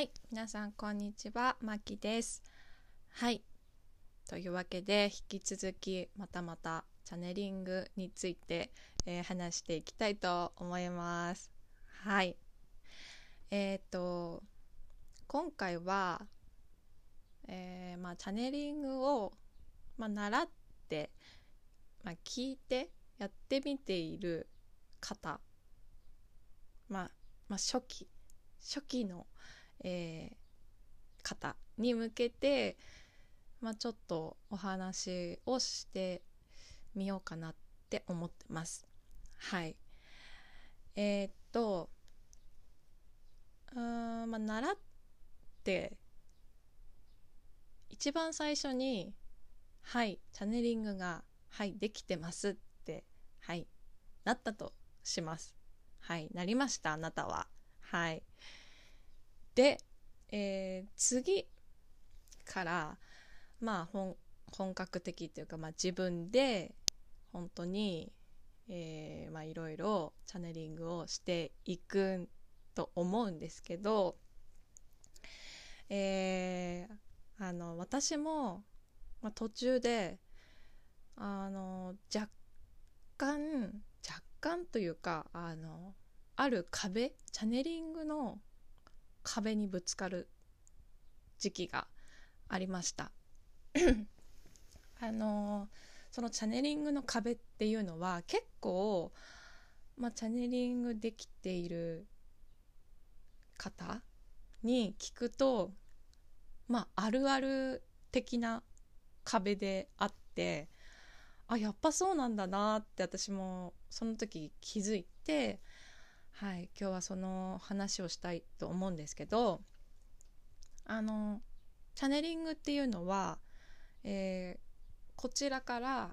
はい、皆さんこんにちは、まきです。はい、というわけで引き続きまたまたチャネリングについて、えー話していきたいと思います。はい、えっ、と今回は、えーまあ、チャネリングを、まあ、習って、まあ、聞いてやってみている方、まあまあ、初期初期のえー方に向けて、まあ、ちょっとお話をしてみようかなって思ってます。はい。えーっと、うーん、まあ、習って、一番最初に、はい、チャネリングが、はい、できてますって、はい、なったとします。はい、なりました、あなたは。はい。で、えー次からまあ本本格的っていうか、まあ、自分で本当に、えーまあいろいろチャネリングをしていくと思うんですけど、えーあの私も、まあ、途中であの若干若干というかあのある壁チャネリングの壁にぶつかる時期がありました。あのそのチャネリングの壁っていうのは結構、まあ、チャネリングできている方に聞くとまああるある的な壁であってあやっぱそうなんだなって私もその時気づいてはい、今日はその話をしたいと思うんですけどあのチャネリングっていうのは、えーこちらから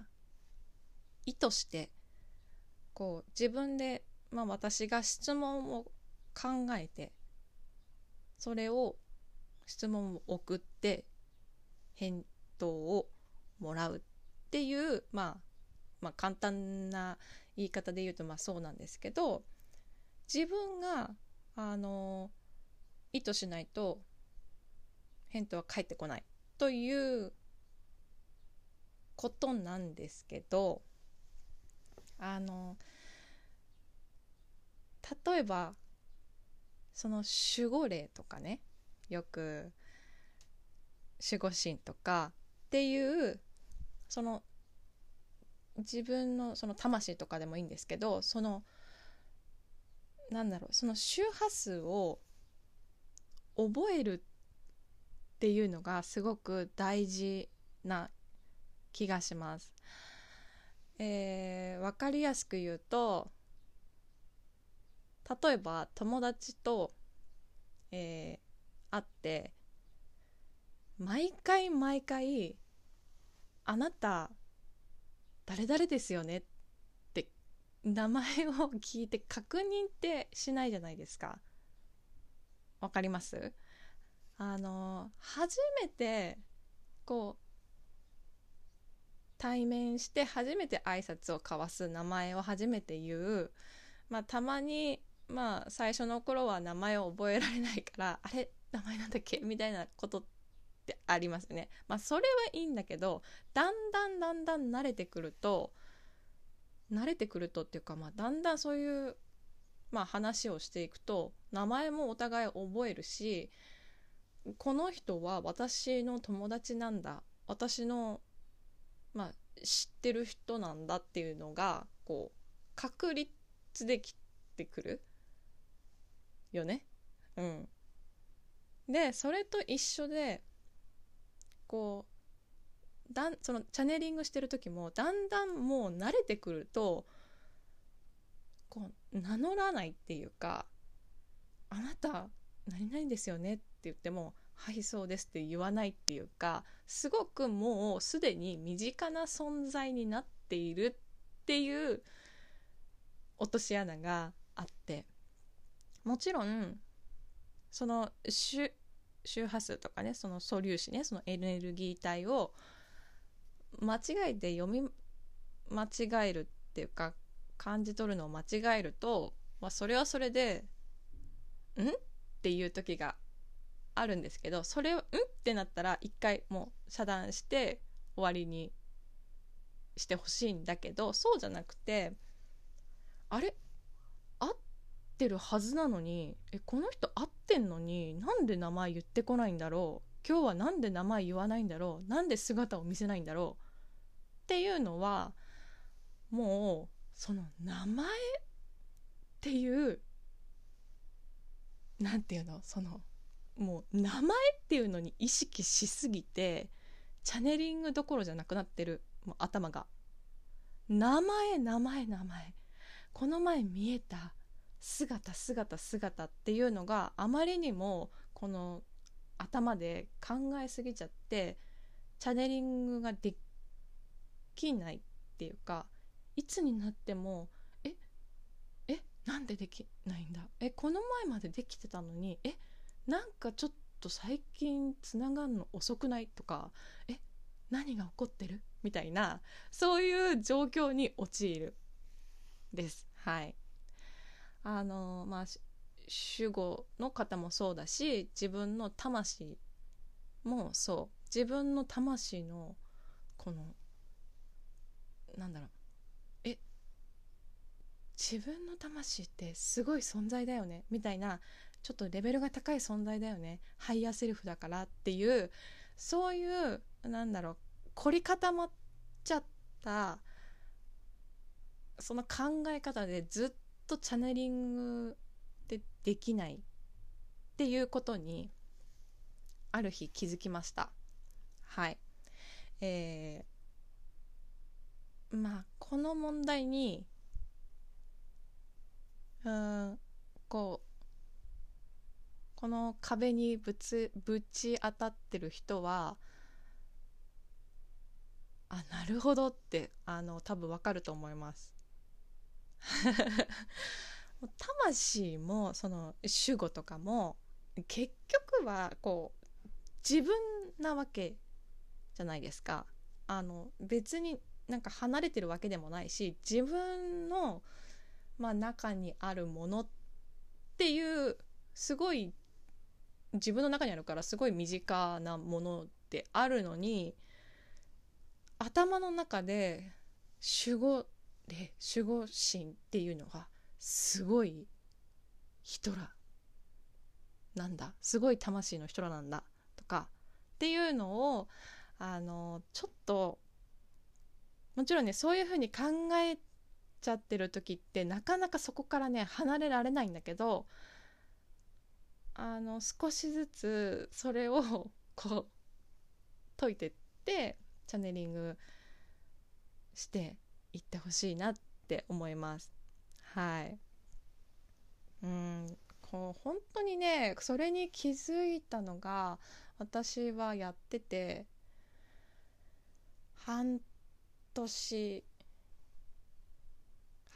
意図してこう自分で、まあ、私が質問を考えてそれを質問を送って返答をもらうっていう、まあ、まあ簡単な言い方で言うとまあそうなんですけど自分があの意図しないと返答は返ってこない。ということなんですけどあの例えばその守護霊とかねよく守護神とかっていうその自分のその魂とかでもいいんですけどそのなんだろうその周波数を覚えるっていうのがすごく大事な気がします。えー、分かりやすく言うと例えば友達と、えー、会って毎回毎回「あなた誰々ですよね」っ名前を聞いて確認ってしないじゃないですか。わかります？あの初めてこう対面して初めて挨拶を交わす名前を初めて言う、まあ、たまに、まあ、最初の頃は名前を覚えられないから あれ？名前なんだっけ？みたいなことってありますね。まあ、それはいいんだけどだんだんだんだん慣れてくると慣れてくるとっていうか、まあ、だんだんそういう、まあ、話をしていくと名前もお互い覚えるしこの人は私の友達なんだ私の、まあ、知ってる人なんだっていうのがこう確立できてくるよね。うん、でそれと一緒でこうだんそのチャネリングしてる時もだんだんもう慣れてくるとこう名乗らないっていうか「あなた何々ですよね」って言っても「はいそうです」って言わないっていうかすごくもうすでに身近な存在になっているっていう落とし穴があってもちろんその周周波数とかねその素粒子ねそのエネルギー体を間違えて読み間違えるっていうか感じ取るのを間違えると、まあ、それはそれで「ん?」っていう時があるんですけどそれをん？ってなったら一回もう遮断して終わりにしてほしいんだけどそうじゃなくてあれ？合ってるはずなのにえこの人合ってんのになんで名前言ってこないんだろう？今日はなんで名前言わないんだろう？なんで姿を見せないんだろう？っていうのはもうその名前っていうなんていうの？そのもう名前っていうのに意識しすぎてチャネリングどころじゃなくなってる。もう頭が。名前名前名前。この前見えた姿姿姿っていうのがあまりにもこの頭で考えすぎちゃってチャネリングができないっていうかいつになってもええなんでできないんだ？えこの前までできてたのにえなんかちょっと最近つながるの遅くない？とかえ何が起こってる？みたいなそういう状況に陥るです。はい。あのまあ主語の方もそうだし自分の魂もそう。自分の魂のこのなんだろう。え自分の魂ってすごい存在だよね？みたいなちょっとレベルが高い存在だよね？ハイヤーセルフだからっていうそういうなんだろう凝り固まっちゃったその考え方でずっとチャネリングできないっていうことにある日気づきました。はい。えー、まあこの問題にうんこうこの壁にぶつぶち当たってる人はあなるほどってあの多分わかると思います。魂もその主語とかも結局はこう自分なわけじゃないですか。あの別になんか離れてるわけでもないし自分のまあ、中にあるものっていうすごい自分の中にあるからすごい身近なものであるのに頭の中で守護で守護神っていうのがすごい人らなんだすごい魂の人らなんだとかっていうのをあのちょっともちろんねそういうふうに考えちゃってる時ってなかなかそこからね離れられないんだけどあの少しずつそれをこう解いてってチャネリングしていってほしいなって思います。はい。うんこう本当にねそれに気づいたのが私はやってて半年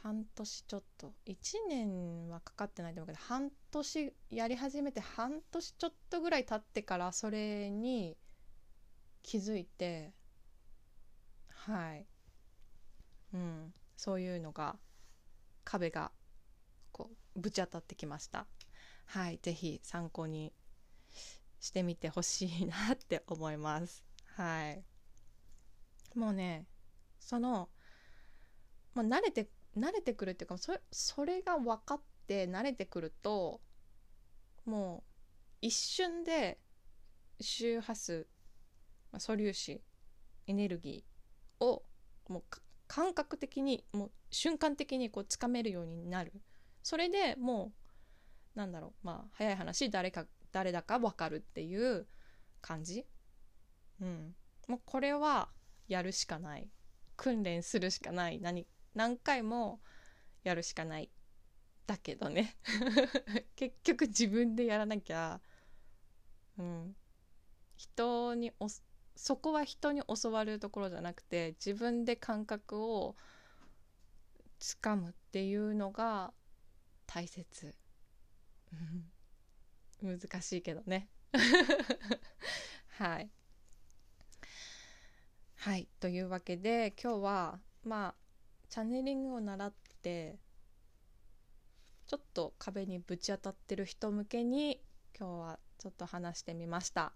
半年ちょっと1年はかかってないと思うけど半年やり始めて半年ちょっとぐらい経ってからそれに気づいてはい。うんそういうのが壁がこうぶち当たってきました。はい是非参考にしてみてほしいなって思います。はい。もうねその、まあ、慣れて慣れてくるっていうかそれそれが分かって慣れてくるともう一瞬で周波数素粒子エネルギーをもう感覚的にもう瞬間的にこうつかめるようになる。それでもうなんだろうまあ早い話誰か誰だか分かるっていう感じ。うん。もうこれはやるしかない。訓練するしかない。何何回もやるしかない。だけどね。結局自分でやらなきゃ。うん。人にそこは人に教わるところじゃなくて自分で感覚をつかむっていうのが大切。難しいけどね。はい。はい。というわけで今日はまあチャネリングを習ってちょっと壁にぶち当たってる人向けに今日はちょっと話してみました。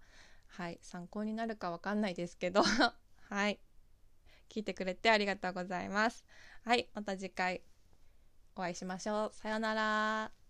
はい参考になるかわかんないですけど。はい聞いてくれてありがとうございます。はいまた次回お会いしましょう。さようなら。